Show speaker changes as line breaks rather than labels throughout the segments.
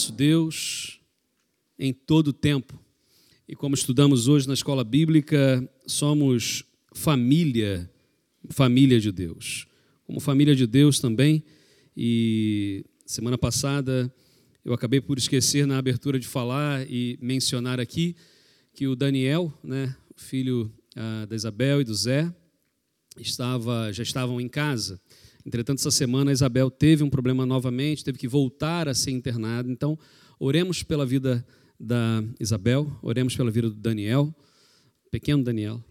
nosso Deus em todo o tempo. E como estudamos hoje na escola bíblica, somos família, família de Deus. Como família de Deus também, e semana passada eu acabei por esquecer na abertura de falar e mencionar aqui que o Daniel, né, filho ah, da Isabel e do Zé, estava, já estavam em casa. Entretanto, essa semana a Isabel teve um problema novamente, teve que voltar a ser internada. Então, oremos pela vida da Isabel, oremos pela vida do Daniel, pequeno Daniel.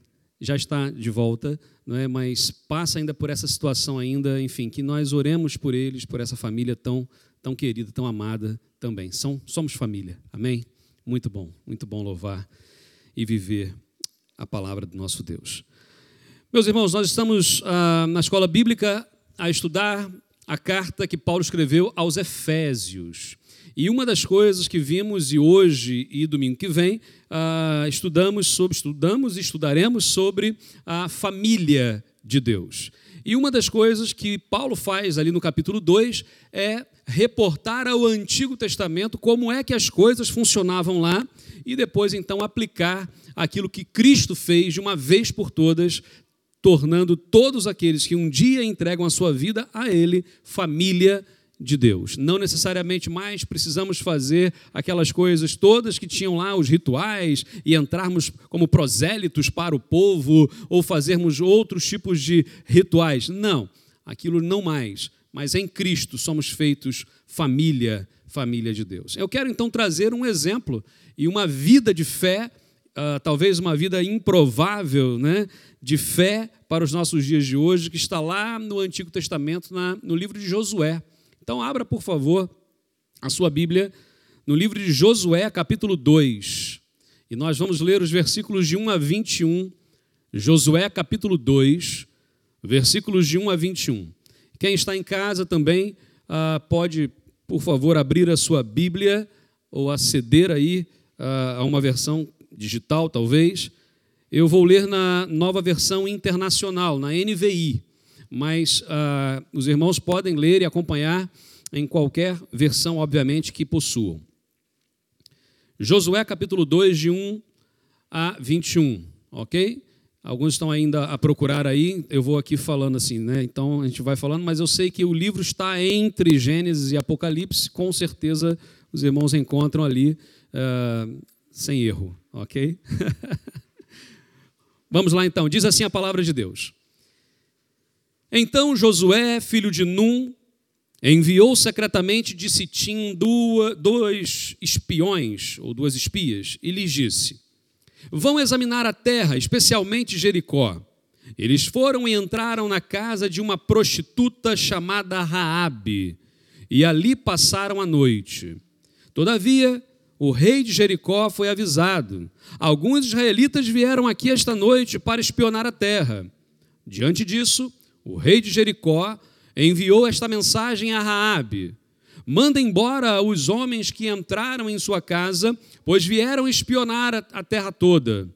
Já está de volta, não é? Mas passa ainda por essa situação ainda, enfim, que nós oremos por eles, por essa família tão tão querida, tão amada também. São, somos família. Amém. Muito bom, muito bom louvar e viver a palavra do nosso Deus. Meus irmãos, nós estamos ah, na escola bíblica a estudar a carta que Paulo escreveu aos Efésios. E uma das coisas que vimos e hoje e domingo que vem ah, estudamos sobre estudamos e estudaremos sobre a família de Deus. E uma das coisas que Paulo faz ali no capítulo 2 é reportar ao Antigo Testamento como é que as coisas funcionavam lá e depois então aplicar aquilo que Cristo fez de uma vez por todas, tornando todos aqueles que um dia entregam a sua vida a Ele família de Deus. Não necessariamente mais precisamos fazer aquelas coisas todas que tinham lá os rituais e entrarmos como prosélitos para o povo ou fazermos outros tipos de rituais. Não, aquilo não mais. Mas em Cristo somos feitos família, família de Deus. Eu quero então trazer um exemplo e uma vida de fé Uh, talvez uma vida improvável né, de fé para os nossos dias de hoje, que está lá no Antigo Testamento, na, no livro de Josué. Então, abra, por favor, a sua Bíblia no livro de Josué, capítulo 2. E nós vamos ler os versículos de 1 a 21. Josué, capítulo 2, versículos de 1 a 21. Quem está em casa também uh, pode, por favor, abrir a sua Bíblia ou aceder aí uh, a uma versão digital, talvez. Eu vou ler na nova versão internacional, na NVI, mas uh, os irmãos podem ler e acompanhar em qualquer versão, obviamente, que possuam. Josué capítulo 2, de 1 a 21, ok? Alguns estão ainda a procurar aí, eu vou aqui falando assim, né? Então a gente vai falando, mas eu sei que o livro está entre Gênesis e Apocalipse, com certeza os irmãos encontram ali uh, sem erro, ok? Vamos lá então, diz assim a palavra de Deus. Então Josué, filho de Num, enviou secretamente de Sitim dois espiões, ou duas espias, e lhes disse: Vão examinar a terra, especialmente Jericó. Eles foram e entraram na casa de uma prostituta chamada Raabe, e ali passaram a noite. Todavia, o rei de Jericó foi avisado. Alguns israelitas vieram aqui esta noite para espionar a terra. Diante disso, o rei de Jericó enviou esta mensagem a Raabe: Manda embora os homens que entraram em sua casa, pois vieram espionar a terra toda.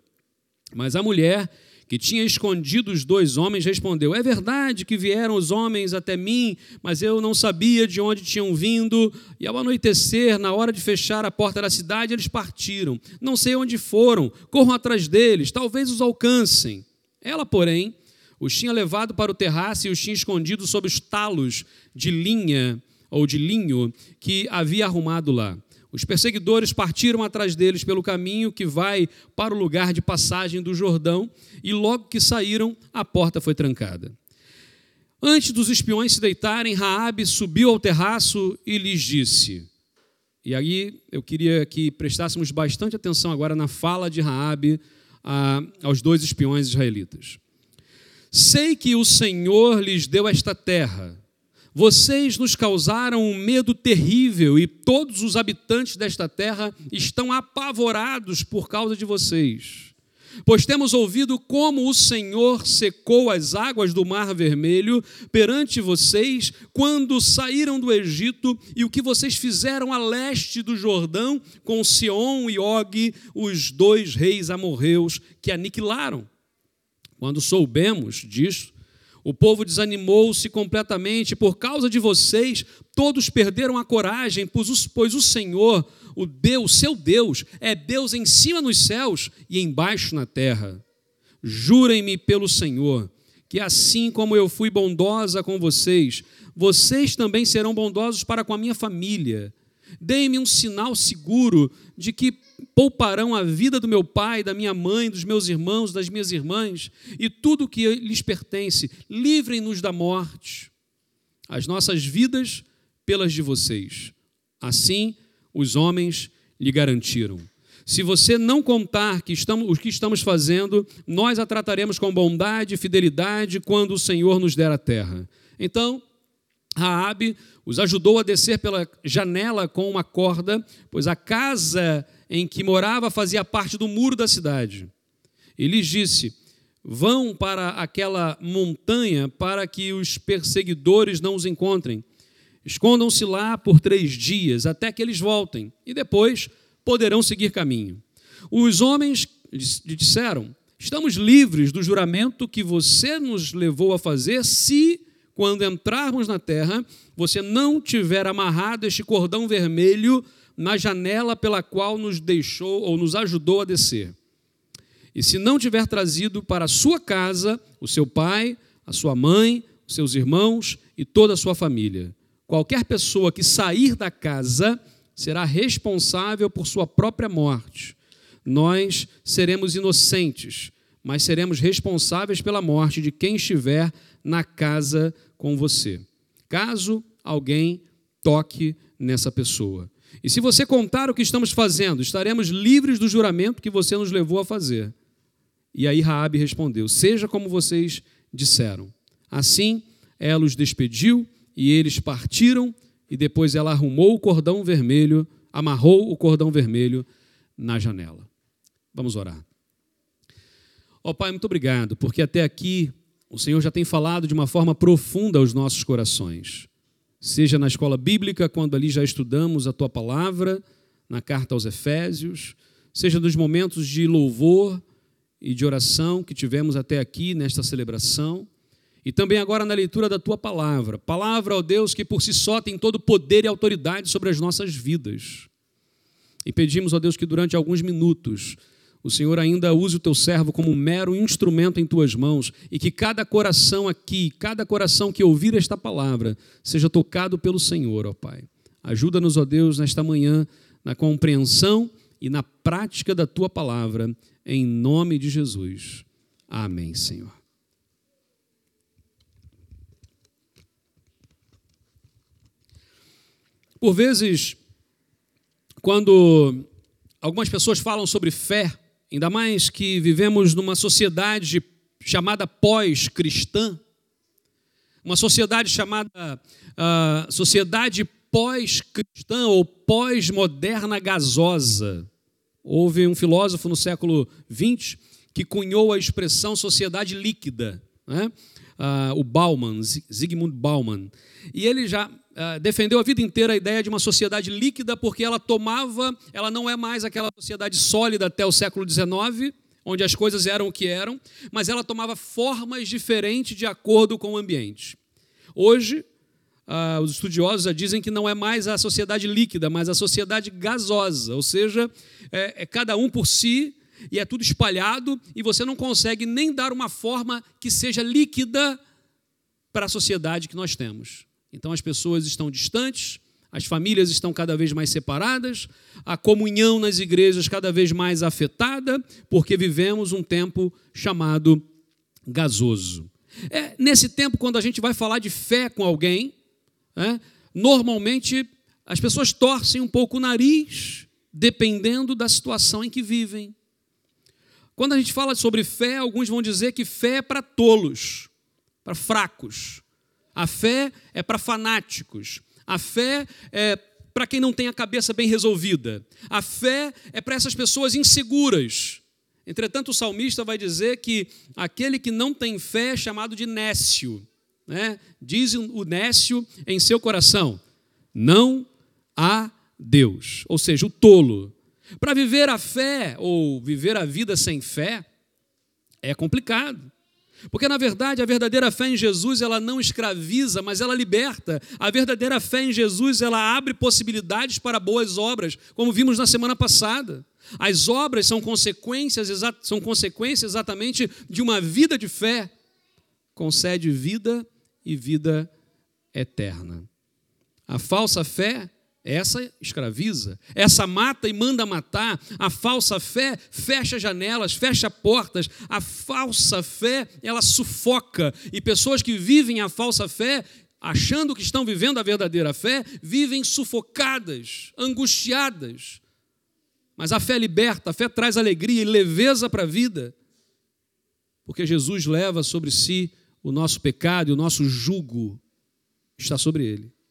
Mas a mulher que tinha escondido os dois homens, respondeu: É verdade que vieram os homens até mim, mas eu não sabia de onde tinham vindo. E ao anoitecer, na hora de fechar a porta da cidade, eles partiram. Não sei onde foram, corram atrás deles, talvez os alcancem. Ela, porém, os tinha levado para o terraço e os tinha escondido sob os talos de linha ou de linho que havia arrumado lá. Os perseguidores partiram atrás deles pelo caminho que vai para o lugar de passagem do Jordão, e logo que saíram, a porta foi trancada. Antes dos espiões se deitarem, Raabe subiu ao terraço e lhes disse: E aí eu queria que prestássemos bastante atenção agora na fala de Raabe aos dois espiões israelitas. Sei que o Senhor lhes deu esta terra vocês nos causaram um medo terrível e todos os habitantes desta terra estão apavorados por causa de vocês. Pois temos ouvido como o Senhor secou as águas do Mar Vermelho perante vocês quando saíram do Egito e o que vocês fizeram a leste do Jordão com Sion e Og, os dois reis amorreus que aniquilaram. Quando soubemos disso, O povo desanimou-se completamente por causa de vocês, todos perderam a coragem, pois o Senhor, o Deus, seu Deus, é Deus em cima nos céus e embaixo na terra. Jurem-me pelo Senhor, que assim como eu fui bondosa com vocês, vocês também serão bondosos para com a minha família. Deem-me um sinal seguro de que pouparão a vida do meu pai, da minha mãe, dos meus irmãos, das minhas irmãs e tudo o que lhes pertence. Livrem-nos da morte, as nossas vidas pelas de vocês. Assim, os homens lhe garantiram. Se você não contar que estamos, o que estamos fazendo, nós a trataremos com bondade e fidelidade quando o Senhor nos der a terra. Então, Raabe os ajudou a descer pela janela com uma corda, pois a casa em que morava fazia parte do muro da cidade. E lhes disse: Vão para aquela montanha para que os perseguidores não os encontrem. Escondam-se lá por três dias, até que eles voltem, e depois poderão seguir caminho. Os homens lhe disseram: Estamos livres do juramento que você nos levou a fazer, se, quando entrarmos na terra, você não tiver amarrado este cordão vermelho na janela pela qual nos deixou ou nos ajudou a descer. E se não tiver trazido para a sua casa o seu pai, a sua mãe, os seus irmãos e toda a sua família, qualquer pessoa que sair da casa será responsável por sua própria morte. Nós seremos inocentes, mas seremos responsáveis pela morte de quem estiver na casa com você. Caso alguém toque nessa pessoa. E se você contar o que estamos fazendo, estaremos livres do juramento que você nos levou a fazer. E aí Raabe respondeu: Seja como vocês disseram. Assim, ela os despediu e eles partiram, e depois ela arrumou o cordão vermelho, amarrou o cordão vermelho na janela. Vamos orar. Ó oh, Pai, muito obrigado, porque até aqui o Senhor já tem falado de uma forma profunda aos nossos corações seja na escola bíblica, quando ali já estudamos a tua palavra, na carta aos Efésios, seja nos momentos de louvor e de oração que tivemos até aqui nesta celebração, e também agora na leitura da tua palavra. Palavra, ó Deus, que por si só tem todo poder e autoridade sobre as nossas vidas. E pedimos, ó Deus, que durante alguns minutos o Senhor ainda use o teu servo como um mero instrumento em tuas mãos e que cada coração aqui, cada coração que ouvir esta palavra, seja tocado pelo Senhor, ó Pai. Ajuda-nos, ó Deus, nesta manhã, na compreensão e na prática da tua palavra, em nome de Jesus. Amém, Senhor. Por vezes, quando algumas pessoas falam sobre fé, Ainda mais que vivemos numa sociedade chamada pós-cristã, uma sociedade chamada uh, sociedade pós-cristã ou pós-moderna gasosa. Houve um filósofo no século XX que cunhou a expressão sociedade líquida, né? uh, o Bauman, Zygmunt Bauman. E ele já uh, defendeu a vida inteira a ideia de uma sociedade líquida, porque ela tomava, ela não é mais aquela sociedade sólida até o século XIX, onde as coisas eram o que eram, mas ela tomava formas diferentes de acordo com o ambiente. Hoje, uh, os estudiosos dizem que não é mais a sociedade líquida, mas a sociedade gasosa, ou seja, é, é cada um por si e é tudo espalhado e você não consegue nem dar uma forma que seja líquida para a sociedade que nós temos. Então as pessoas estão distantes, as famílias estão cada vez mais separadas, a comunhão nas igrejas cada vez mais afetada, porque vivemos um tempo chamado gasoso. É, nesse tempo, quando a gente vai falar de fé com alguém, é, normalmente as pessoas torcem um pouco o nariz, dependendo da situação em que vivem. Quando a gente fala sobre fé, alguns vão dizer que fé é para tolos, para fracos. A fé é para fanáticos. A fé é para quem não tem a cabeça bem resolvida. A fé é para essas pessoas inseguras. Entretanto, o salmista vai dizer que aquele que não tem fé é chamado de nécio. Né? Diz o nécio em seu coração: não há Deus. Ou seja, o tolo. Para viver a fé ou viver a vida sem fé é complicado. Porque na verdade a verdadeira fé em Jesus, ela não escraviza, mas ela liberta. A verdadeira fé em Jesus, ela abre possibilidades para boas obras, como vimos na semana passada. As obras são consequências, são consequências exatamente de uma vida de fé. Concede vida e vida eterna. A falsa fé essa escraviza, essa mata e manda matar, a falsa fé fecha janelas, fecha portas, a falsa fé ela sufoca, e pessoas que vivem a falsa fé, achando que estão vivendo a verdadeira fé, vivem sufocadas, angustiadas. Mas a fé liberta, a fé traz alegria e leveza para a vida, porque Jesus leva sobre si o nosso pecado e o nosso jugo está sobre ele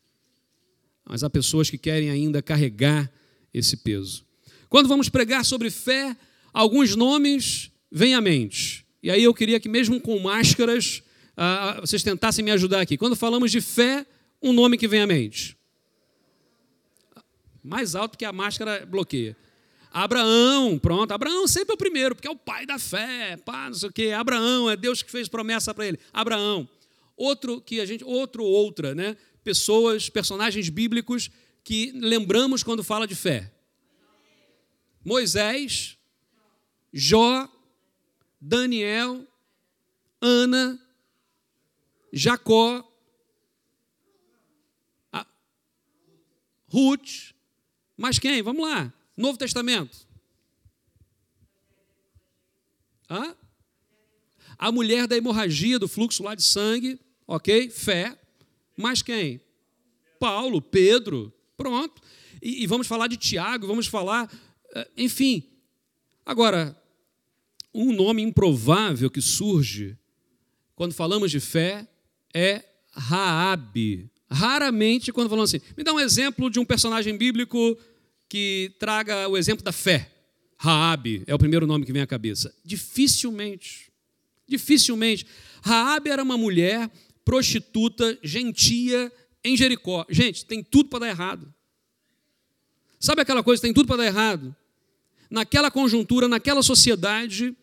mas há pessoas que querem ainda carregar esse peso. Quando vamos pregar sobre fé, alguns nomes vêm à mente. E aí eu queria que, mesmo com máscaras, ah, vocês tentassem me ajudar aqui. Quando falamos de fé, um nome que vem à mente. Mais alto que a máscara bloqueia. Abraão, pronto. Abraão sempre é o primeiro, porque é o pai da fé, pá, não sei o quê. Abraão, é Deus que fez promessa para ele. Abraão. Outro que a gente, outro, outra, né? Pessoas, personagens bíblicos que lembramos quando fala de fé? Moisés, Jó, Daniel, Ana, Jacó, Ruth, mas quem? Vamos lá. Novo Testamento. Hã? A mulher da hemorragia, do fluxo lá de sangue, ok? Fé. Mais quem? Paulo, Pedro, pronto. E, e vamos falar de Tiago, vamos falar, eh, enfim. Agora, um nome improvável que surge quando falamos de fé é Raabe. Raramente, quando falamos assim, me dá um exemplo de um personagem bíblico que traga o exemplo da fé. Raabe é o primeiro nome que vem à cabeça. Dificilmente. Dificilmente. Raabe era uma mulher prostituta, gentia em Jericó. Gente, tem tudo para dar errado. Sabe aquela coisa, tem tudo para dar errado? Naquela conjuntura, naquela sociedade,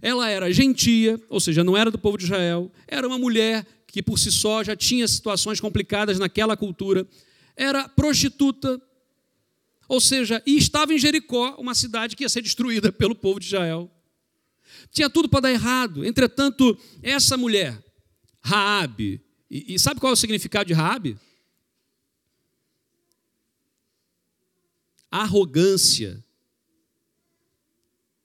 ela era gentia, ou seja, não era do povo de Israel, era uma mulher que por si só já tinha situações complicadas naquela cultura, era prostituta, ou seja, e estava em Jericó, uma cidade que ia ser destruída pelo povo de Israel. Tinha tudo para dar errado. Entretanto, essa mulher, Raabe. E, e, sabe qual é o significado de Raabe? Arrogância.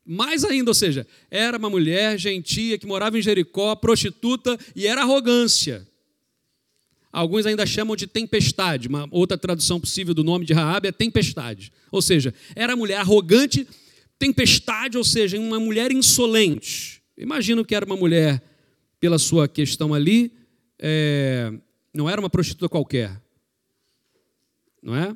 Mais ainda, ou seja, era uma mulher gentia que morava em Jericó, prostituta, e era arrogância. Alguns ainda chamam de tempestade. Uma outra tradução possível do nome de Raabe é tempestade. Ou seja, era mulher arrogante, tempestade, ou seja, uma mulher insolente. Imagino que era uma mulher pela sua questão ali, é, não era uma prostituta qualquer, não é?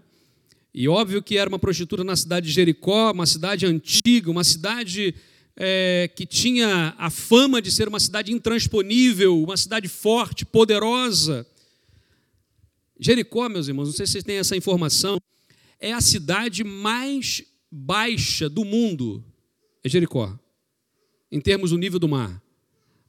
E óbvio que era uma prostituta na cidade de Jericó, uma cidade antiga, uma cidade é, que tinha a fama de ser uma cidade intransponível, uma cidade forte, poderosa. Jericó, meus irmãos, não sei se vocês têm essa informação, é a cidade mais baixa do mundo, é Jericó, em termos do nível do mar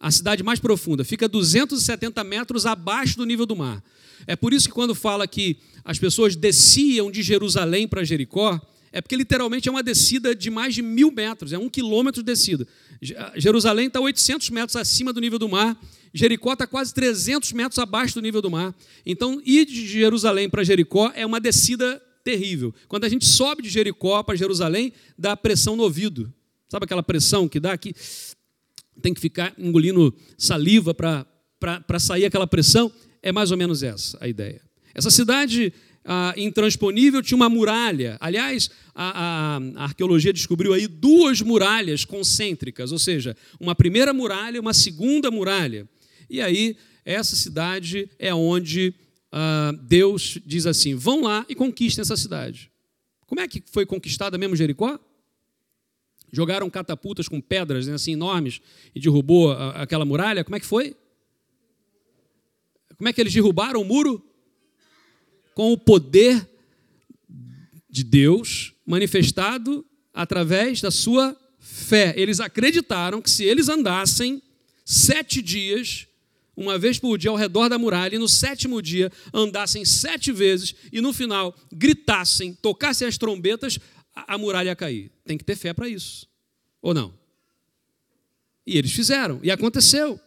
a cidade mais profunda, fica 270 metros abaixo do nível do mar. É por isso que quando fala que as pessoas desciam de Jerusalém para Jericó, é porque literalmente é uma descida de mais de mil metros, é um quilômetro de descida. Jerusalém está 800 metros acima do nível do mar, Jericó está quase 300 metros abaixo do nível do mar. Então, ir de Jerusalém para Jericó é uma descida terrível. Quando a gente sobe de Jericó para Jerusalém, dá pressão no ouvido. Sabe aquela pressão que dá aqui? Tem que ficar engolindo saliva para sair aquela pressão. É mais ou menos essa a ideia. Essa cidade ah, intransponível tinha uma muralha. Aliás, a, a, a, arqueologia descobriu aí duas muralhas concêntricas, ou seja, uma primeira muralha e uma segunda muralha. E aí, essa cidade é onde ah, Deus diz assim: vão lá e conquistem essa cidade. Como é que foi conquistada mesmo Jericó? Jogaram catapultas com pedras né, assim enormes e derrubou a, aquela muralha. Como é que foi? Como é que eles derrubaram o muro? Com o poder de Deus manifestado através da sua fé. Eles acreditaram que se eles andassem, sete dias, uma vez por dia, ao redor da muralha, e no sétimo dia andassem sete vezes, e no final gritassem, tocassem as trombetas, a, muralha cair. Tem que ter fé para isso. Ou não? E eles fizeram, e aconteceu.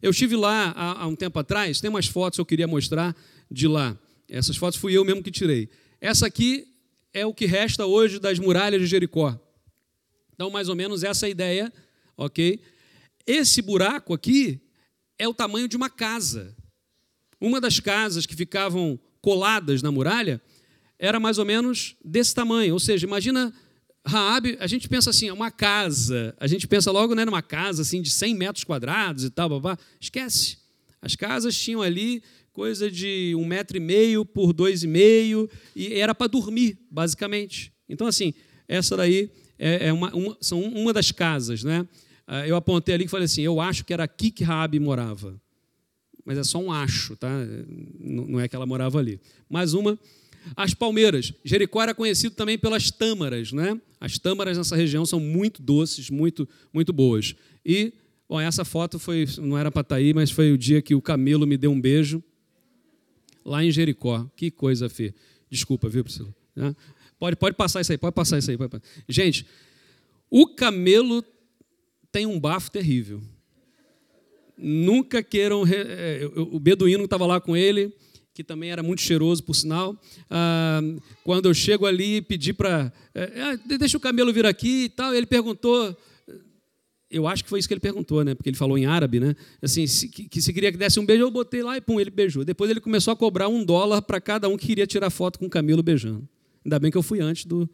Eu estive lá há, há um tempo atrás, tem umas fotos que eu queria mostrar de lá. Essas fotos fui eu mesmo que tirei. Essa aqui é o que resta hoje das muralhas de Jericó. Então, mais ou menos essa é a ideia, ok? Esse buraco aqui é o tamanho de uma casa. Uma das casas que ficavam coladas na muralha era mais ou menos desse tamanho. Ou seja, imagina Raabe, a gente pensa assim, é uma casa. A gente pensa logo né, numa casa assim de 100 metros quadrados e tal, babá. esquece. As casas tinham ali coisa de um metro e meio por dois e meio, e era para dormir, basicamente. Então, assim, essa daí é, é uma, uma, são uma das casas, né? Ah, eu apontei ali e falei assim, eu acho que era aqui que Raabe morava. Mas é só um acho, tá? Não é que ela morava ali. Mais uma, as palmeiras. Jericó era conhecido também pelas tâmaras, né? As tâmaras nessa região são muito doces, muito, muito boas. E, bom, essa foto foi, não era para estar tá aí, mas foi o dia que o camelo me deu um beijo lá em Jericó. Que coisa, Fê. Desculpa, viu, Priscila? Né? Pode, pode passar isso aí, pode passar isso aí. Pode... Gente, o camelo tem um bafo terrível. Nunca queiram. É, o beduíno estava lá com ele, que também era muito cheiroso, por sinal. Ah, quando eu chego ali e pedi para. É, ah, deixa o camelo vir aqui e tal, ele perguntou eu acho que foi isso que ele perguntou, né? Porque ele falou em árabe, né? Assim, se, que, que se queria que desse um beijo, eu botei lá e pum, ele beijou. Depois ele começou a cobrar um dólar para cada um que queria tirar foto com o Camilo beijando. Ainda bem que eu fui antes do,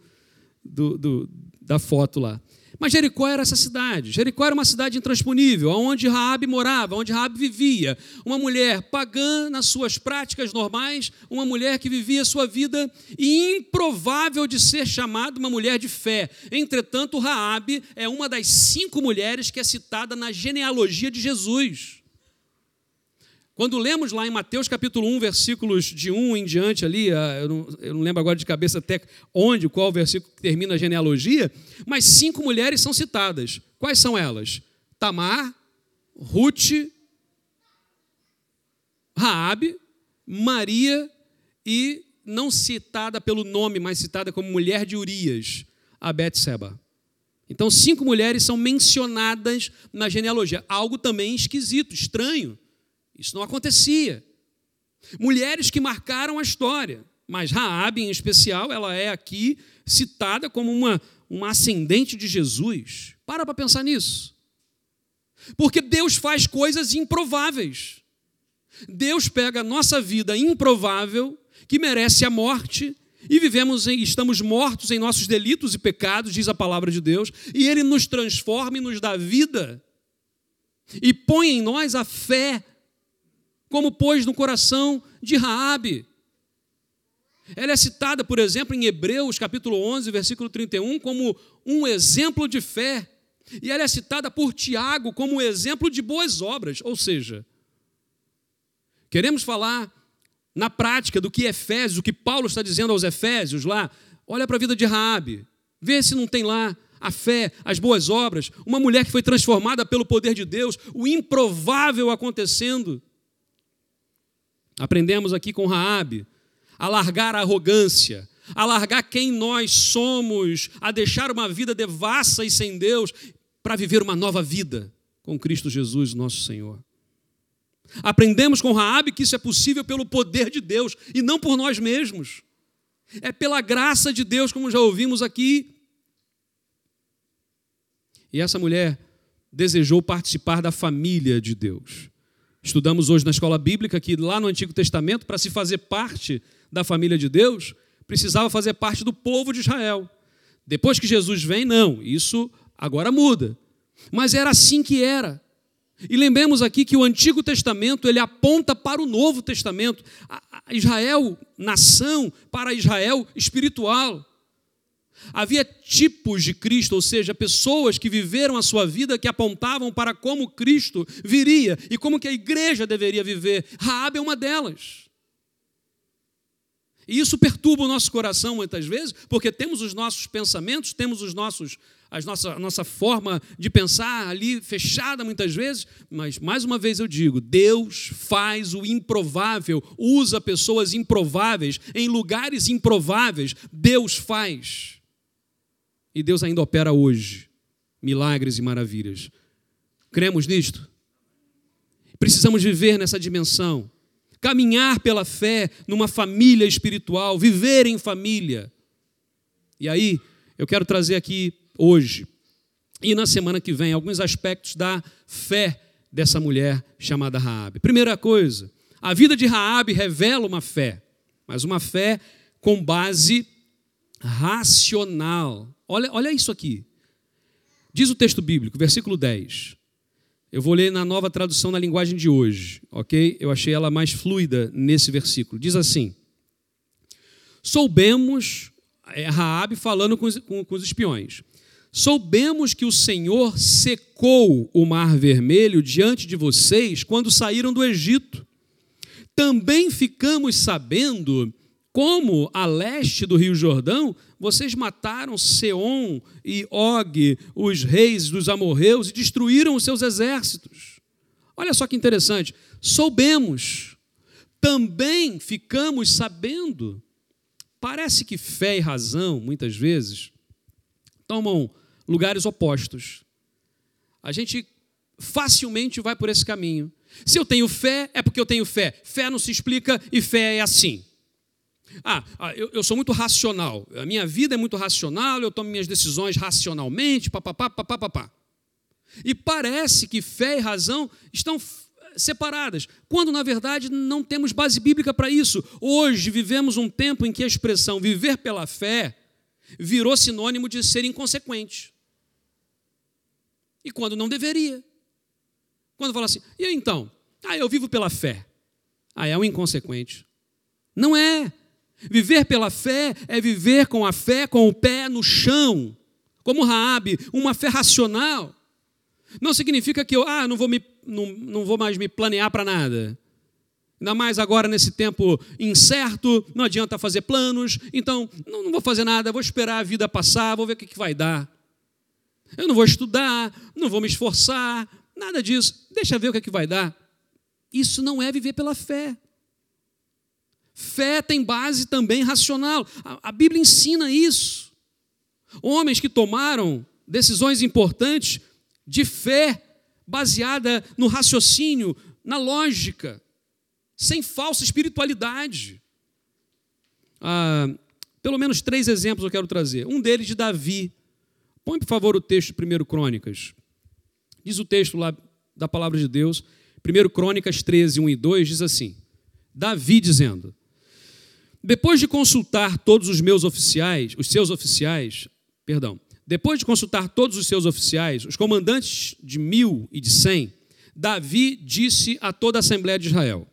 do, do da foto lá. Mas Jericó era essa cidade. Jericó era uma cidade intransponível, onde Raabe morava, onde Raabe vivia. Uma mulher pagã nas suas práticas normais, uma mulher que vivia sua vida e improvável de ser chamada uma mulher de fé. Entretanto, Raabe é uma das cinco mulheres que é citada na genealogia de Jesus. Quando lemos lá em Mateus capítulo 1, versículos de 1 em diante ali, ah, eu não, eu não, lembro agora de cabeça até onde, qual versículo que termina a genealogia, mas cinco mulheres são citadas. Quais são elas? Tamar, Ruth, Raabe, Maria e não citada pelo nome, mas citada como mulher de Urias, a Betseba. Então, cinco mulheres são mencionadas na genealogia. Algo também esquisito, estranho. Isso não acontecia. Mulheres que marcaram a história, mas Raabe em especial, ela é aqui citada como uma, uma ascendente de Jesus. Para para pensar nisso. Porque Deus faz coisas improváveis. Deus pega a nossa vida improvável, que merece a morte, e vivemos em, estamos mortos em nossos delitos e pecados, diz a palavra de Deus, e ele nos transforma e nos dá vida. E põe em nós a fé como pôs no coração de Raabe. Ela é citada, por exemplo, em Hebreus, capítulo 11, versículo 31, como um exemplo de fé. E ela é citada por Tiago como um exemplo de boas obras. Ou seja, queremos falar na prática do que Efésios, o que Paulo está dizendo aos Efésios lá. Olha para a vida de Raabe, vê se não tem lá a fé, as boas obras, uma mulher que foi transformada pelo poder de Deus, o improvável acontecendo. Aprendemos aqui com Raabe a largar a arrogância, a largar quem nós somos, a deixar uma vida devassa e sem Deus para viver uma nova vida com Cristo Jesus, nosso Senhor. Aprendemos com Raabe que isso é possível pelo poder de Deus e não por nós mesmos. É pela graça de Deus, como já ouvimos aqui. E essa mulher desejou participar da família de Deus. Estudamos hoje na escola bíblica que lá no Antigo Testamento, para se fazer parte da família de Deus, precisava fazer parte do povo de Israel. Depois que Jesus vem, não, isso agora muda. Mas era assim que era. E lembremos aqui que o Antigo Testamento ele aponta para o Novo Testamento. Israel, nação, para Israel espiritual. Havia tipos de Cristo, ou seja, pessoas que viveram a sua vida que apontavam para como Cristo viria e como que a igreja deveria viver. Raabe é uma delas. E isso perturba o nosso coração muitas vezes, porque temos os nossos pensamentos, temos os nossos, as nossa, a nossa forma de pensar ali fechada muitas vezes, mas mais uma vez eu digo: Deus faz o improvável, usa pessoas improváveis em lugares improváveis. Deus faz. E Deus ainda opera hoje milagres e maravilhas. Cremos nisto? Precisamos viver nessa dimensão caminhar pela fé numa família espiritual, viver em família. E aí, eu quero trazer aqui hoje e na semana que vem alguns aspectos da fé dessa mulher chamada Raabe. Primeira coisa, a vida de Raabe revela uma fé, mas uma fé com base racional. Olha, olha isso aqui. Diz o texto bíblico, versículo 10. Eu vou ler na nova tradução na linguagem de hoje, ok? Eu achei ela mais fluida nesse versículo. Diz assim: Soubemos, é Raabe falando com os, com, com os espiões, soubemos que o Senhor secou o mar vermelho diante de vocês quando saíram do Egito. Também ficamos sabendo como a leste do Rio Jordão vocês mataram Seom e Og, os reis dos amorreus, e destruíram os seus exércitos. Olha só que interessante. Soubemos, também ficamos sabendo. Parece que fé e razão, muitas vezes, tomam lugares opostos. A gente facilmente vai por esse caminho. Se eu tenho fé, é porque eu tenho fé. Fé não se explica e fé é assim. Ah, ah, eu, eu, sou muito racional. A minha vida é muito racional, eu tomo minhas decisões racionalmente, papapá, papapá. E parece que fé e razão estão separadas, quando na verdade não temos base bíblica para isso. Hoje vivemos um tempo em que a expressão viver pela fé virou sinônimo de ser inconsequente. E quando não deveria. Quando fala assim, e então? Ah, eu vivo pela fé. Ah, é um inconsequente. Não é. Viver pela fé é viver com a fé com o pé no chão, como Raabe, uma fé racional. Não significa que eu ah, não, vou me, não, não vou mais me planear para nada. Ainda mais agora nesse tempo incerto, não adianta fazer planos, então não, não vou fazer nada, vou esperar a vida passar, vou ver o que, que vai dar. Eu não vou estudar, não vou me esforçar, nada disso, deixa ver o que, que vai dar. Isso não é viver pela fé. Fé tem base também racional. A, Bíblia ensina isso. Homens que tomaram decisões importantes de fé, baseada no raciocínio, na lógica, sem falsa espiritualidade. Ah, pelo menos três exemplos eu quero trazer. Um deles de Davi. Põe, por favor, o texto de 1 Crônicas. Diz o texto lá da palavra de Deus, 1 Crônicas 13, 1 e 2, diz assim: Davi dizendo: depois de consultar todos os meus oficiais, os seus oficiais, perdão, depois de consultar todos os seus oficiais, os comandantes de mil e de cem, Davi disse a toda a Assembleia de Israel: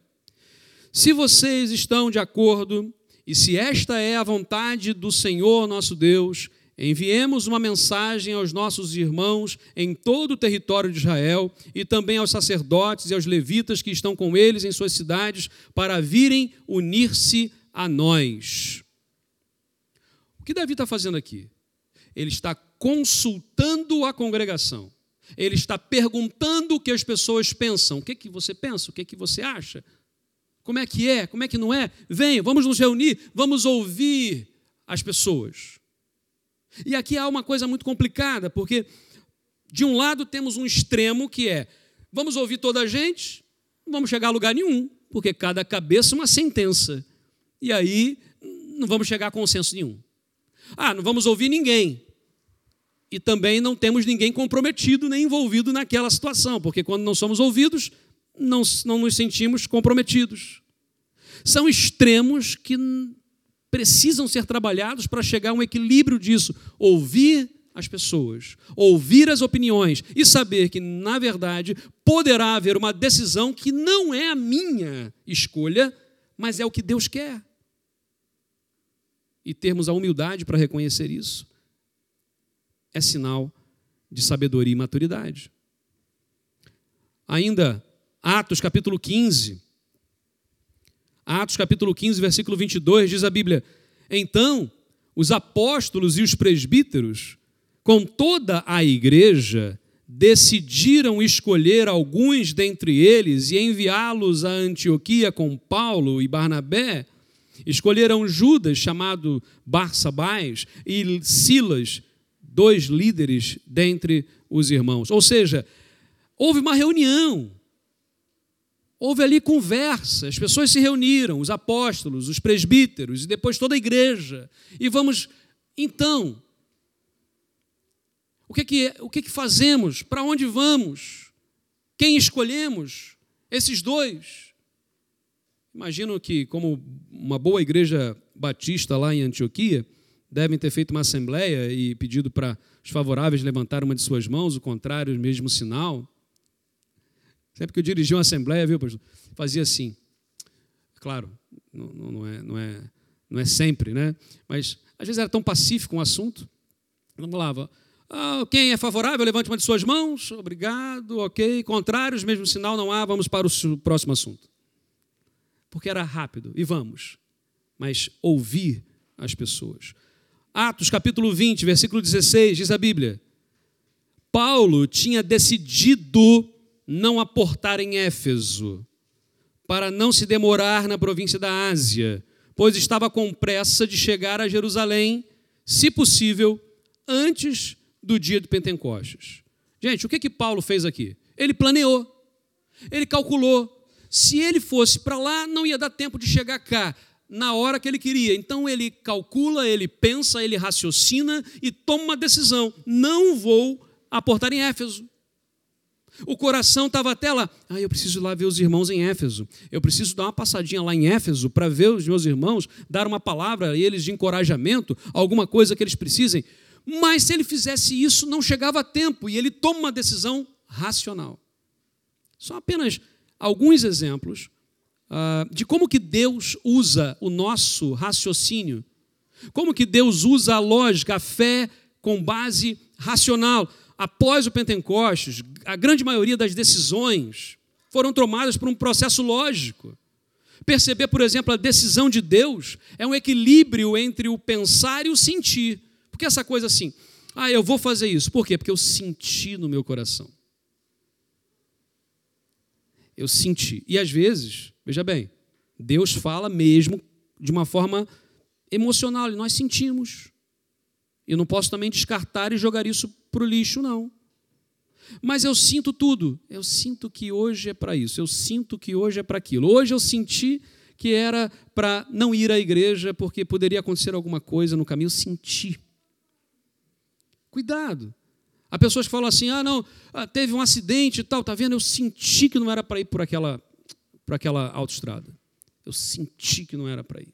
Se vocês estão de acordo e se esta é a vontade do Senhor nosso Deus, enviemos uma mensagem aos nossos irmãos em todo o território de Israel e também aos sacerdotes e aos levitas que estão com eles em suas cidades para virem unir-se a nós. O que Davi está fazendo aqui? Ele está consultando a congregação. Ele está perguntando o que as pessoas pensam. O que, que você pensa? O que, que você acha? Como é que é? Como é que não é? Venha, vamos nos reunir, vamos ouvir as pessoas. E aqui há uma coisa muito complicada, porque de um lado temos um extremo que é: vamos ouvir toda a gente, não vamos chegar a lugar nenhum, porque cada cabeça é uma sentença. E aí não vamos chegar a consenso nenhum. Ah, não vamos ouvir ninguém. E também não temos ninguém comprometido nem envolvido naquela situação, porque quando não somos ouvidos, não, não nos sentimos comprometidos. São extremos que precisam ser trabalhados para chegar a um equilíbrio disso. Ouvir as pessoas, ouvir as opiniões e saber que, na verdade, poderá haver uma decisão que não é a minha escolha, mas é o que Deus quer e termos a humildade para reconhecer isso, é sinal de sabedoria e maturidade. Ainda, Atos capítulo 15. Atos capítulo 15, versículo 22, diz a Bíblia: Então os apóstolos e os presbíteros, com toda a igreja, decidiram escolher alguns dentre eles e enviá-los a Antioquia com Paulo e Barnabé. Escolheram Judas, chamado Barsabás, e Silas, dois líderes dentre os irmãos. Ou seja, houve uma reunião Houve ali conversa, as pessoas se reuniram, os apóstolos, os presbíteros e depois toda a igreja. E vamos, então, o que, que, o que, que fazemos? Para onde vamos? Quem escolhemos? Esses dois. Imagino que, como uma boa igreja batista lá em Antioquia, devem ter feito uma assembleia e pedido para os favoráveis levantar uma de suas mãos, o contrário, o mesmo sinal. Sempre que eu dirigi uma assembleia, viu, pastor? Fazia assim. Claro, não, não, é, não, é, não é sempre, né? Mas às vezes era tão pacífico um assunto. Vamos lá. Ah, quem é favorável, levante uma de suas mãos. Obrigado, ok. Contrários, mesmo sinal não há, vamos para o próximo assunto. Porque era rápido. E vamos. Mas ouvir as pessoas. Atos capítulo 20, versículo 16, diz a Bíblia. Paulo tinha decidido não aportar em Éfeso, para não se demorar na província da Ásia, pois estava com pressa de chegar a Jerusalém, se possível, antes do dia de Pentecostes. Gente, o que que Paulo fez aqui? Ele planeou, ele calculou. Se ele fosse para lá, não ia dar tempo de chegar cá na hora que ele queria. Então ele calcula, ele pensa, ele raciocina e toma uma decisão: não vou aportar em Éfeso. O coração estava até lá. Ah, eu preciso ir lá ver os irmãos em Éfeso. Eu preciso dar uma passadinha lá em Éfeso para ver os meus irmãos, dar uma palavra a eles de encorajamento, alguma coisa que eles precisem. Mas se ele fizesse isso, não chegava a tempo e ele toma uma decisão racional. Só apenas alguns exemplos uh, de como que Deus usa o nosso raciocínio, como que Deus usa a lógica, a fé com base racional após o Pentecostes, a grande maioria das decisões foram tomadas por um processo lógico. Perceber, por exemplo, a decisão de Deus é um equilíbrio entre o pensar e o sentir. Porque essa coisa assim, ah, eu vou fazer isso. Por quê? Porque eu senti no meu coração. Eu senti. E às vezes, veja bem, Deus fala mesmo de uma forma emocional, e nós sentimos. Eu não posso também descartar e jogar isso para o lixo, não. Mas eu sinto tudo. Eu sinto que hoje é para isso. Eu sinto que hoje é para aquilo. Hoje eu senti que era para não ir à igreja porque poderia acontecer alguma coisa no caminho. Eu senti. Cuidado. Há pessoas que falam assim: ah, não, ah, teve um acidente e tal, tá vendo? Eu senti que não era para ir por aquela, por aquela autoestrada. Eu senti que não era para ir.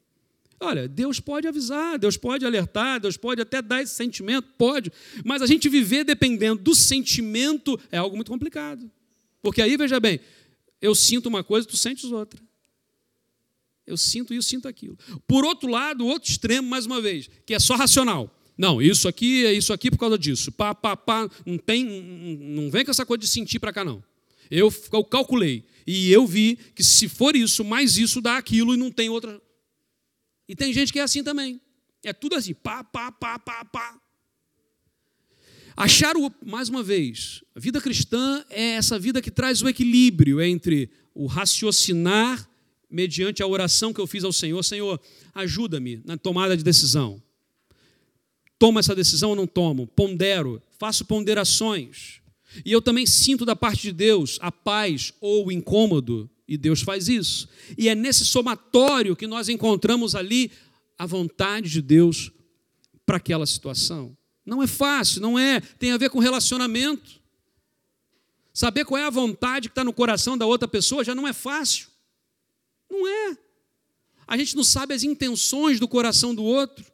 Olha, Deus pode avisar, Deus pode alertar, Deus pode até dar esse sentimento, pode, mas a gente viver dependendo do sentimento é algo muito complicado. Porque aí, veja bem, eu sinto uma coisa, tu sentes outra. Eu sinto isso, sinto aquilo. Por outro lado, outro extremo, mais uma vez, que é só racional. Não, isso aqui é isso aqui por causa disso. Pá, pá, pá, não tem, não vem com essa coisa de sentir para cá não. Eu, eu calculei e eu vi que se for isso, mais isso dá aquilo e não tem outra e tem gente que é assim também. É tudo assim, pá, pá, pá, pá, pá. Achar, o, mais uma vez, a vida cristã é essa vida que traz o equilíbrio entre o raciocinar mediante a oração que eu fiz ao Senhor. Senhor, ajuda-me na tomada de decisão. Tomo essa decisão ou não tomo? Pondero, faço ponderações. E eu também sinto da parte de Deus a paz ou o incômodo e Deus faz isso. E é nesse somatório que nós encontramos ali a vontade de Deus para aquela situação. Não é fácil, não é. Tem a ver com relacionamento. Saber qual é a vontade que está no coração da outra pessoa já não é fácil. Não é. A gente não sabe as intenções do coração do outro.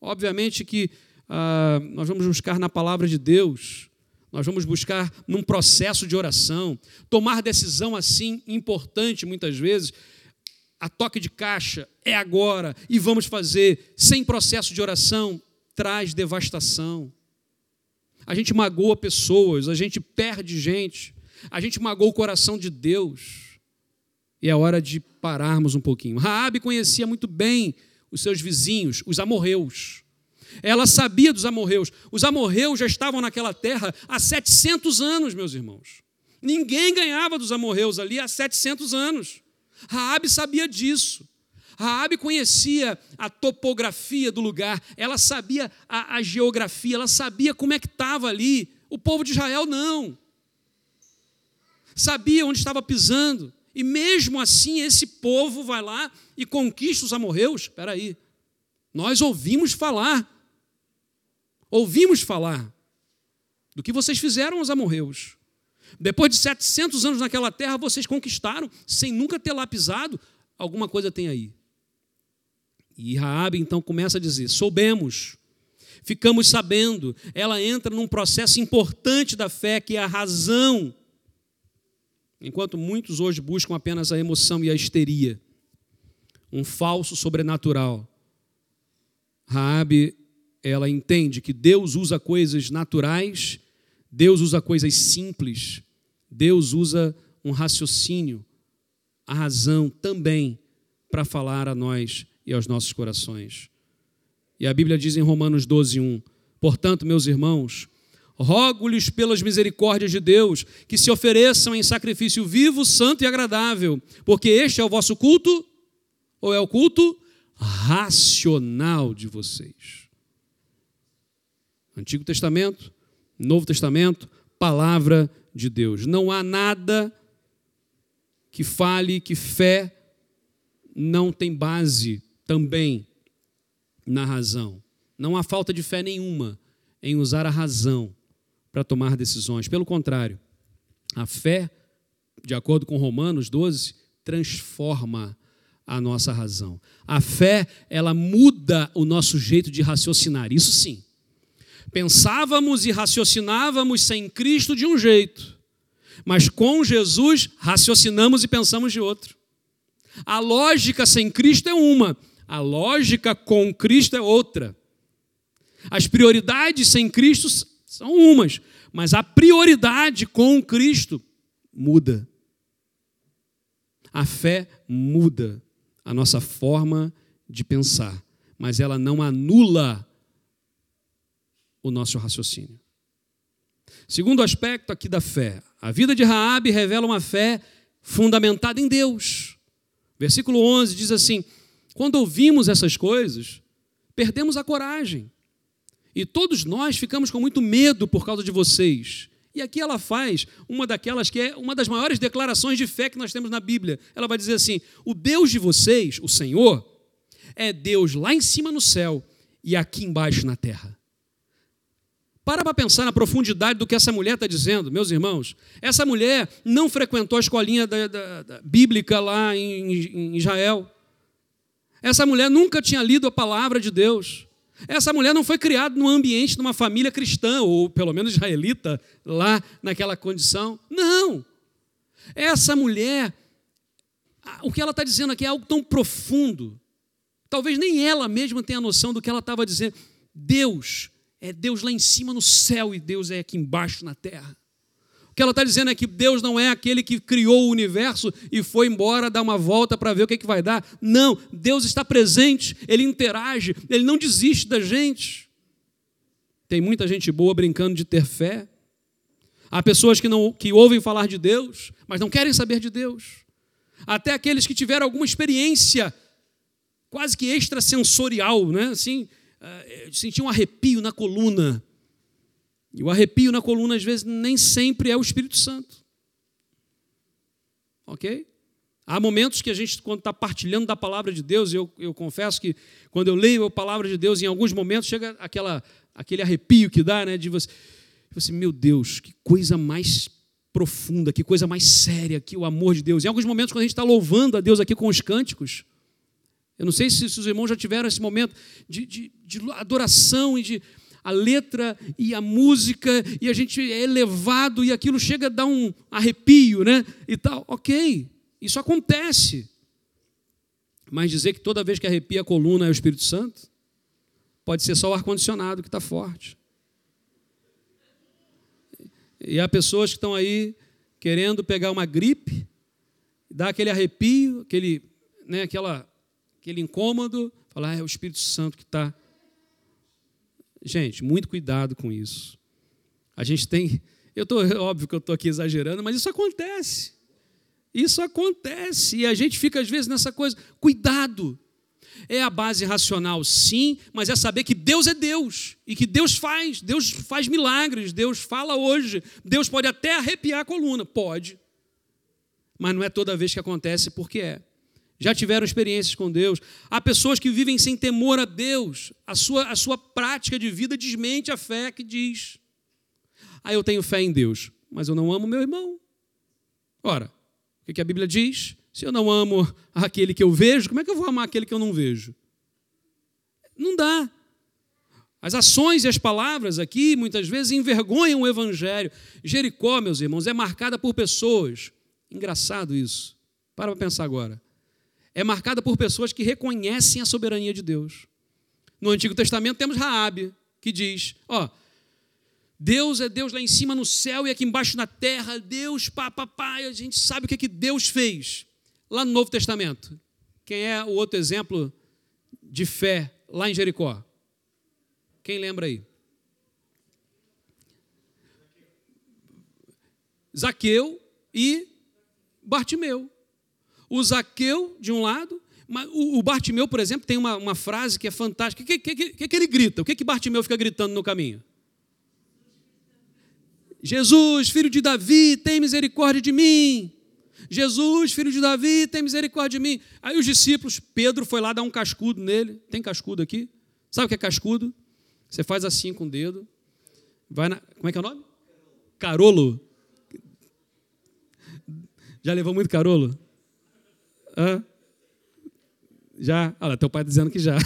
Obviamente que ah, nós vamos buscar na palavra de Deus nós vamos buscar num processo de oração, tomar decisão assim importante muitas vezes. A toque de caixa é agora e vamos fazer sem processo de oração traz devastação. A gente magoa pessoas, a gente perde gente, a gente magoa o coração de Deus. E é hora de pararmos um pouquinho. Raabe conhecia muito bem os seus vizinhos, os amorreus. Ela sabia dos amorreus. Os amorreus já estavam naquela terra há 700 anos, meus irmãos. Ninguém ganhava dos amorreus ali há 700 anos. Raabe sabia disso. Raabe conhecia a topografia do lugar, ela sabia a, a geografia, ela sabia como é que estava ali. O povo de Israel não. Sabia onde estava pisando. E mesmo assim, esse povo vai lá e conquista os amorreus. Espera aí. Nós ouvimos falar. Ouvimos falar do que vocês fizeram aos amorreus. Depois de 700 anos naquela terra, vocês conquistaram, sem nunca ter lá pisado. Alguma coisa tem aí. E Raabe então começa a dizer: soubemos, ficamos sabendo. Ela entra num processo importante da fé, que é a razão. Enquanto muitos hoje buscam apenas a emoção e a histeria, um falso sobrenatural. Raabe, ela entende que Deus usa coisas naturais, Deus usa coisas simples, Deus usa um raciocínio, a razão também para falar a nós e aos nossos corações. E a Bíblia diz em Romanos 12, 1: Portanto, meus irmãos, rogo-lhes pelas misericórdias de Deus que se ofereçam em sacrifício vivo, santo e agradável, porque este é o vosso culto, ou é o culto racional de vocês. Antigo Testamento, Novo Testamento, palavra de Deus. Não há nada que fale que fé não tem base também na razão. Não há falta de fé nenhuma em usar a razão para tomar decisões. Pelo contrário, a fé, de acordo com Romanos 12, transforma a nossa razão. A fé, ela muda o nosso jeito de raciocinar. Isso sim. Pensávamos e raciocinávamos sem Cristo de um jeito, mas com Jesus raciocinamos e pensamos de outro. A lógica sem Cristo é uma, a lógica com Cristo é outra. As prioridades sem Cristo são umas, mas a prioridade com Cristo muda. A fé muda a nossa forma de pensar, mas ela não anula o nosso raciocínio. Segundo aspecto aqui da fé, a vida de Raabe revela uma fé fundamentada em Deus. Versículo 11 diz assim: quando ouvimos essas coisas, perdemos a coragem. E todos nós ficamos com muito medo por causa de vocês. E aqui ela faz uma daquelas que é uma das maiores declarações de fé que nós temos na Bíblia. Ela vai dizer assim: O Deus de vocês, o Senhor, é Deus lá em cima no céu e aqui embaixo na terra. Para para pensar na profundidade do que essa mulher está dizendo, meus irmãos. Essa mulher não frequentou a escolinha da, da, da bíblica lá em, em Israel. Essa mulher nunca tinha lido a palavra de Deus. Essa mulher não foi criada num ambiente, numa família cristã, ou pelo menos israelita, lá naquela condição. Não. Essa mulher, o que ela está dizendo aqui é algo tão profundo. Talvez nem ela mesma tenha noção do que ela estava dizendo. Deus é Deus lá em cima no céu e Deus é aqui embaixo na terra que ela está dizendo é que Deus não é aquele que criou o universo e foi embora dar uma volta para ver o que, é que vai dar. Não, Deus está presente, Ele interage, Ele não desiste da gente. Tem muita gente boa brincando de ter fé. Há pessoas que, não, que ouvem falar de Deus, mas não querem saber de Deus. Até aqueles que tiveram alguma experiência quase que extrasensorial, né? assim, uh, sentir um arrepio na coluna e o arrepio na coluna, às vezes, nem sempre é o Espírito Santo. Ok? Há momentos que a gente, quando está partilhando da palavra de Deus, eu, eu confesso que quando eu leio a palavra de Deus, em alguns momentos chega aquela, aquele arrepio que dá, né? De você, você, meu Deus, que coisa mais profunda, que coisa mais séria que o amor de Deus. Em alguns momentos, quando a gente está louvando a Deus aqui com os cânticos, eu não sei se, se os irmãos já tiveram esse momento de, de, de adoração e de a letra e a música, e a gente é elevado e aquilo chega a dar um arrepio, né? E tal. Ok, isso acontece. Mas dizer que toda vez que arrepia a coluna é o Espírito Santo, pode ser só o ar-condicionado que está forte. E há pessoas que estão aí querendo pegar uma gripe, dá aquele arrepio, aquele, né, aquela, aquele incômodo, falar, ah, é o Espírito Santo que está. Gente, muito cuidado com isso. A gente tem. Eu tô, óbvio que eu estou aqui exagerando, mas isso acontece. Isso acontece. E a gente fica, às vezes, nessa coisa. Cuidado. É a base racional, sim, mas é saber que Deus é Deus e que Deus faz, Deus faz milagres, Deus fala hoje, Deus pode até arrepiar a coluna, pode, mas não é toda vez que acontece porque é. Já tiveram experiências com Deus. Há pessoas que vivem sem temor a Deus. A sua, a sua prática de vida desmente a fé que diz: Ah, eu tenho fé em Deus, mas eu não amo meu irmão. Ora, o que a Bíblia diz? Se eu não amo aquele que eu vejo, como é que eu vou amar aquele que eu não vejo? Não dá. As ações e as palavras aqui, muitas vezes, envergonham o Evangelho. Jericó, meus irmãos, é marcada por pessoas. Engraçado isso. Para para pensar agora. É marcada por pessoas que reconhecem a soberania de Deus. No Antigo Testamento temos Raabe, que diz: ó, Deus é Deus lá em cima no céu e aqui embaixo na terra. Deus, pá. A gente sabe o que, é que Deus fez. Lá no Novo Testamento. Quem é o outro exemplo de fé lá em Jericó? Quem lembra aí? Zaqueu e Bartimeu. O Zaqueu, de um lado, o Bartimeu, por exemplo, tem uma, uma frase que é fantástica. O que, que, que, que, ele grita? O que, que Bartimeu fica gritando no caminho? Jesus, filho de Davi, tem misericórdia de mim. Jesus, filho de Davi, tem misericórdia de mim. Aí os discípulos, Pedro foi lá dar um cascudo nele. Tem cascudo aqui? Sabe o que é cascudo? Você faz assim com o dedo. Vai na. Como é que é o nome? Carolo. Já levou muito carolo? Hã? Já? Olha, teu pai está dizendo que já.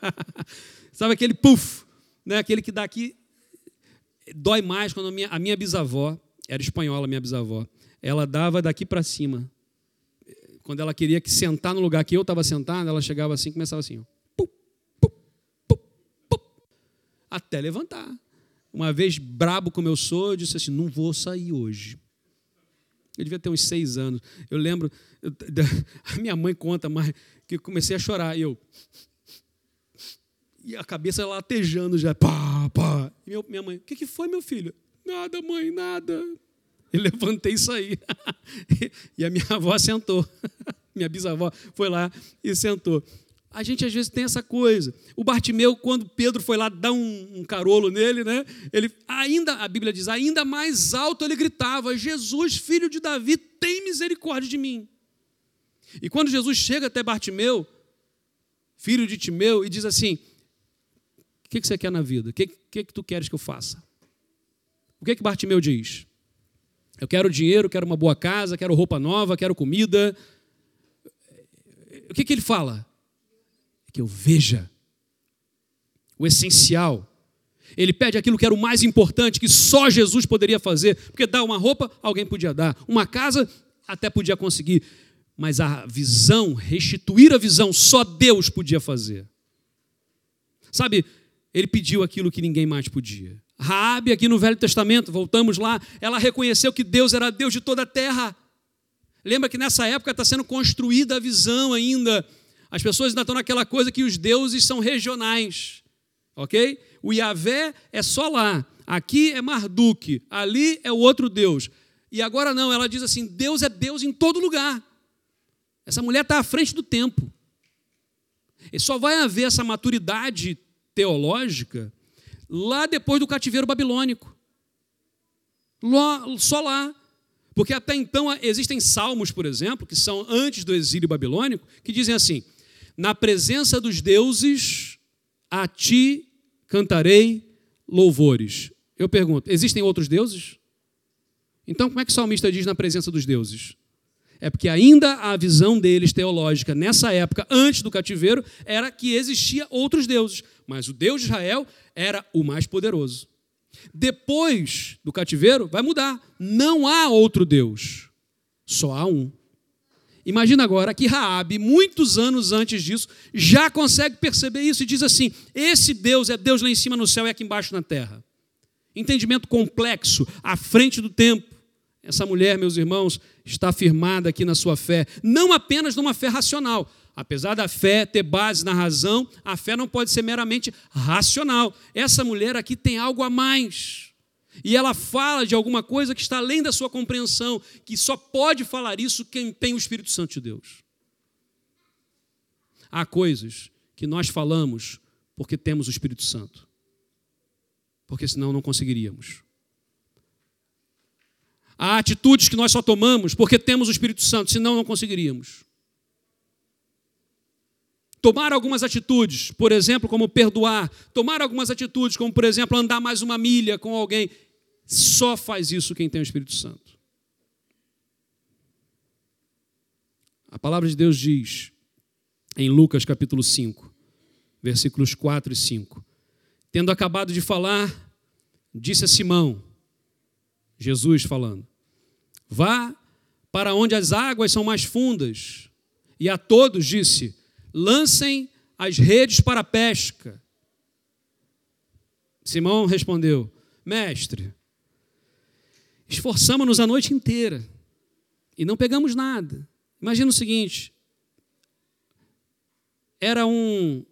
Sabe aquele puff, né? aquele que dá aqui dói mais quando a minha, a minha bisavó, era espanhola, minha bisavó, ela dava daqui para cima. Quando ela queria que sentar no lugar que eu estava sentado, ela chegava assim, começava assim, ó, até levantar. Uma vez, brabo como eu sou, eu disse assim: não vou sair hoje. Eu devia ter uns seis anos. Eu lembro, eu, a minha mãe conta mais, que eu comecei a chorar. E eu. E a cabeça latejando já. Pá, pá. E meu, minha mãe, o que, que foi, meu filho? Nada, mãe, nada. Eu levantei e saí. E a minha avó sentou. Minha bisavó foi lá e sentou. A gente às vezes tem essa coisa. O Bartimeu, quando Pedro foi lá dar um, um, carolo nele, né? Ele ainda, a Bíblia diz, ainda mais alto ele gritava: Jesus, filho de Davi, tem misericórdia de mim. E quando Jesus chega até Bartimeu, filho de Timeu, e diz assim: O que, que você quer na vida? O que, que, que tu queres que eu faça? O que, que Bartimeu diz? Eu quero dinheiro, quero uma boa casa, quero roupa nova, quero comida. O que, que ele fala? Que eu veja o essencial. Ele pede aquilo que era o mais importante, que só Jesus poderia fazer, porque dar uma roupa, alguém podia dar, uma casa, até podia conseguir, mas a visão, restituir a visão, só Deus podia fazer. Sabe, ele pediu aquilo que ninguém mais podia. Raabe aqui no Velho Testamento, voltamos lá, ela reconheceu que Deus era Deus de toda a terra. Lembra que nessa época está sendo construída a visão ainda as pessoas ainda estão naquela coisa que os deuses são regionais, ok? O Yahvé é só lá, aqui é Marduk, ali é o outro Deus. E agora não, ela diz assim: Deus é Deus em todo lugar. Essa mulher está à frente do tempo. E só vai haver essa maturidade teológica lá depois do cativeiro babilônico. Só lá. Porque até então existem salmos, por exemplo, que são antes do exílio babilônico, que dizem assim: na presença dos deuses, a ti cantarei louvores. Eu pergunto: existem outros deuses? Então, como é que o salmista diz na presença dos deuses? É porque ainda a visão deles teológica nessa época, antes do cativeiro, era que existia outros deuses, mas o Deus de Israel era o mais poderoso. Depois do cativeiro, vai mudar. Não há outro Deus, só há um. Imagina agora que Raabe, muitos anos antes disso, já consegue perceber isso e diz assim: esse Deus é Deus lá em cima no céu e aqui embaixo na terra. Entendimento complexo, à frente do tempo. Essa mulher, meus irmãos, está firmada aqui na sua fé, não apenas numa fé racional. Apesar da fé ter base na razão, a fé não pode ser meramente racional. Essa mulher aqui tem algo a mais. E ela fala de alguma coisa que está além da sua compreensão, que só pode falar isso quem tem o Espírito Santo de Deus. Há coisas que nós falamos porque temos o Espírito Santo, porque senão não conseguiríamos. Há atitudes que nós só tomamos porque temos o Espírito Santo, senão não conseguiríamos. Tomar algumas atitudes, por exemplo, como perdoar, tomar algumas atitudes, como por exemplo, andar mais uma milha com alguém, só faz isso quem tem o Espírito Santo. A palavra de Deus diz em Lucas capítulo 5, versículos 4 e 5. Tendo acabado de falar, disse a Simão, Jesus falando: Vá para onde as águas são mais fundas. E a todos disse: Lancem as redes para a pesca. Simão respondeu: Mestre, esforçamos-nos a noite inteira e não pegamos nada. Imagina o seguinte: era um,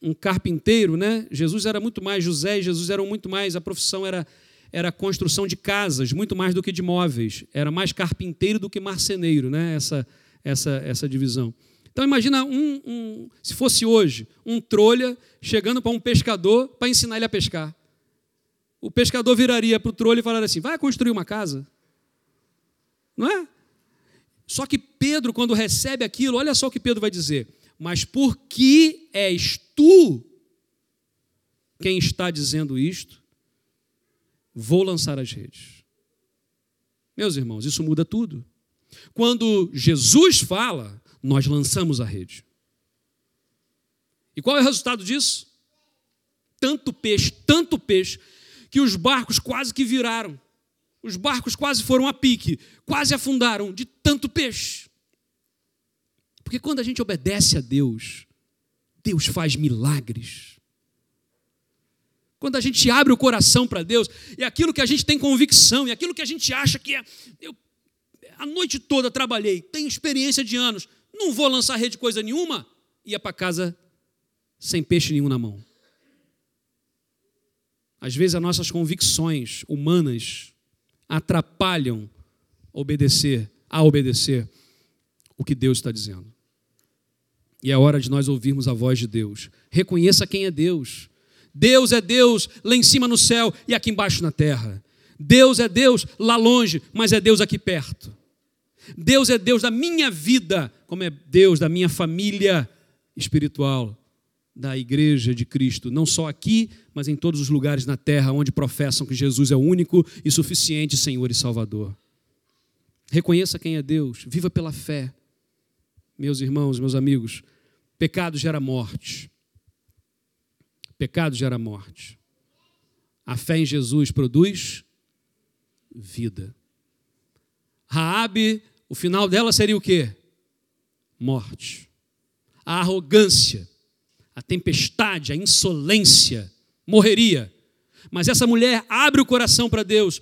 um carpinteiro, né? Jesus era muito mais, José e Jesus eram muito mais, a profissão era era construção de casas, muito mais do que de móveis. Era mais carpinteiro do que marceneiro, né? essa, essa, essa divisão. Então imagina um, um, se fosse hoje, um trolha chegando para um pescador para ensinar ele a pescar. O pescador viraria para o trolha e falaria assim: vai construir uma casa. Não é? Só que Pedro, quando recebe aquilo, olha só o que Pedro vai dizer. Mas por que és tu quem está dizendo isto? vou lançar as redes. Meus irmãos, isso muda tudo. Quando Jesus fala, nós lançamos a rede. E qual é o resultado disso? Tanto peixe, tanto peixe, que os barcos quase que viraram. Os barcos quase foram a pique, quase afundaram de tanto peixe. Porque quando a gente obedece a Deus, Deus faz milagres. Quando a gente abre o coração para Deus, e aquilo que a gente tem convicção, e aquilo que a gente acha que é. Eu, a noite toda trabalhei, tenho experiência de anos, não vou lançar rede coisa nenhuma, ia para casa sem peixe nenhum na mão. Às vezes as nossas convicções humanas atrapalham obedecer, a obedecer o que Deus está dizendo. E é hora de nós ouvirmos a voz de Deus. Reconheça quem é Deus. Deus é Deus lá em cima no céu e aqui embaixo na terra. Deus é Deus lá longe, mas é Deus aqui perto. Deus é Deus da minha vida, como é Deus da minha família espiritual, da igreja de Cristo, não só aqui, mas em todos os lugares na terra onde professam que Jesus é o único e suficiente Senhor e Salvador. Reconheça quem é Deus, viva pela fé. Meus irmãos, meus amigos, pecado gera morte. Pecado gera morte. A fé em Jesus produz vida. Raabe, o final dela seria o quê? Morte. A arrogância, a tempestade, a insolência morreria. Mas essa mulher abre o coração para Deus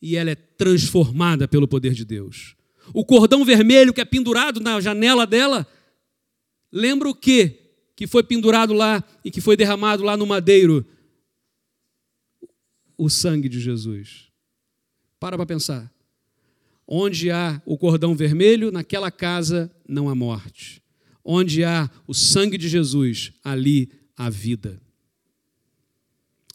e ela é transformada pelo poder de Deus. O cordão vermelho que é pendurado na janela dela lembra o quê? que foi pendurado lá e que foi derramado lá no madeiro o sangue de Jesus. Para para pensar. Onde há o cordão vermelho, naquela casa não há morte. Onde há o sangue de Jesus, ali há vida.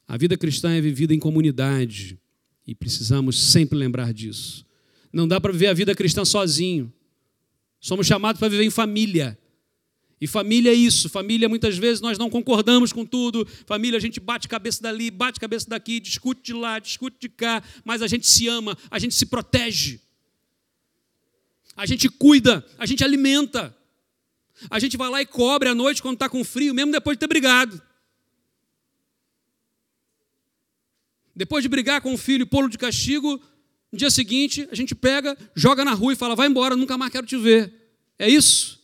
A vida cristã é vivida em comunidade e precisamos sempre lembrar disso. Não dá para viver a vida cristã sozinho. Somos chamados para viver em família. E família é isso. Família, muitas vezes, nós não concordamos com tudo. Família, a gente bate cabeça dali, bate cabeça daqui, discute de lá, discute de cá, mas a gente se ama, a gente se protege. A gente cuida, a gente alimenta. A gente vai lá e cobre à noite quando está com frio, mesmo depois de ter brigado. Depois de brigar com o filho e pô-lo de castigo, no dia seguinte, a gente pega, joga na rua e fala: vai embora, nunca mais quero te ver. É isso?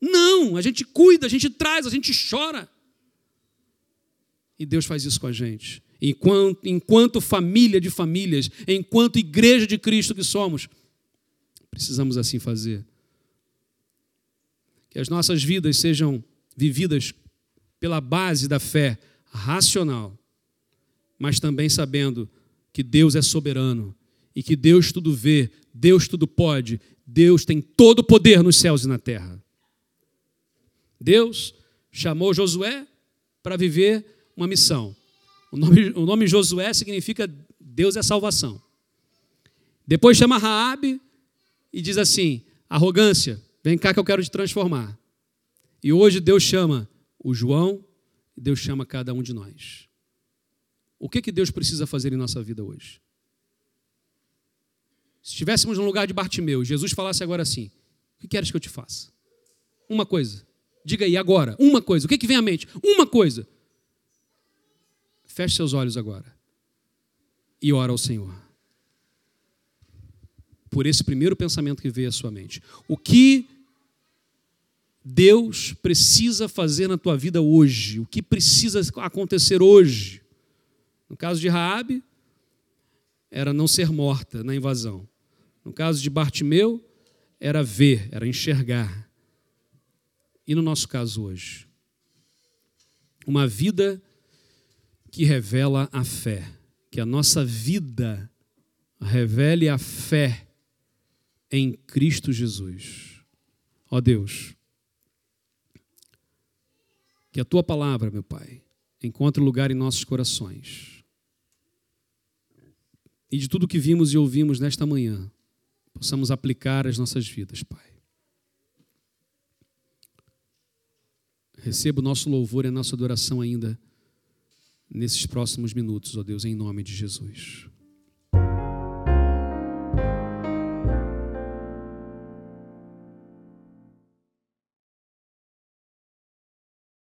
Não, a gente cuida, a gente traz, a gente chora. E Deus faz isso com a gente. enquanto, enquanto família de famílias, enquanto igreja de Cristo que somos, precisamos assim fazer. Que as nossas vidas sejam vividas pela base da fé racional, mas também sabendo que Deus é soberano e que Deus tudo vê, Deus tudo pode, Deus tem todo o poder nos céus e na terra. Deus chamou Josué para viver uma missão. O nome, o nome Josué significa Deus é salvação. Depois chama Raabe e diz assim: arrogância, vem cá que eu quero te transformar. E hoje Deus chama o João, Deus chama cada um de nós. O que, que Deus precisa fazer em nossa vida hoje? Se estivéssemos no lugar de Bartimeu, Jesus falasse agora assim: O que queres que eu te faça? Uma coisa. Diga aí, agora, uma coisa. O que, que vem à mente? Uma coisa. Feche seus olhos agora e ora ao Senhor. Por esse primeiro pensamento que veio à sua mente. O que Deus precisa fazer na tua vida hoje? O que precisa acontecer hoje? No caso de Raabe, era não ser morta na invasão. No caso de Bartimeu, era ver, era enxergar. E no nosso caso hoje? Uma vida que revela a fé. Que a nossa vida revele a fé em Cristo Jesus. Ó Deus, que a tua palavra, meu Pai, encontre lugar em nossos corações. E de tudo que vimos e ouvimos nesta manhã, possamos aplicar as nossas vidas, Pai. Receba o nosso louvor e a nossa adoração ainda nesses próximos minutos, ó Deus, em nome de Jesus.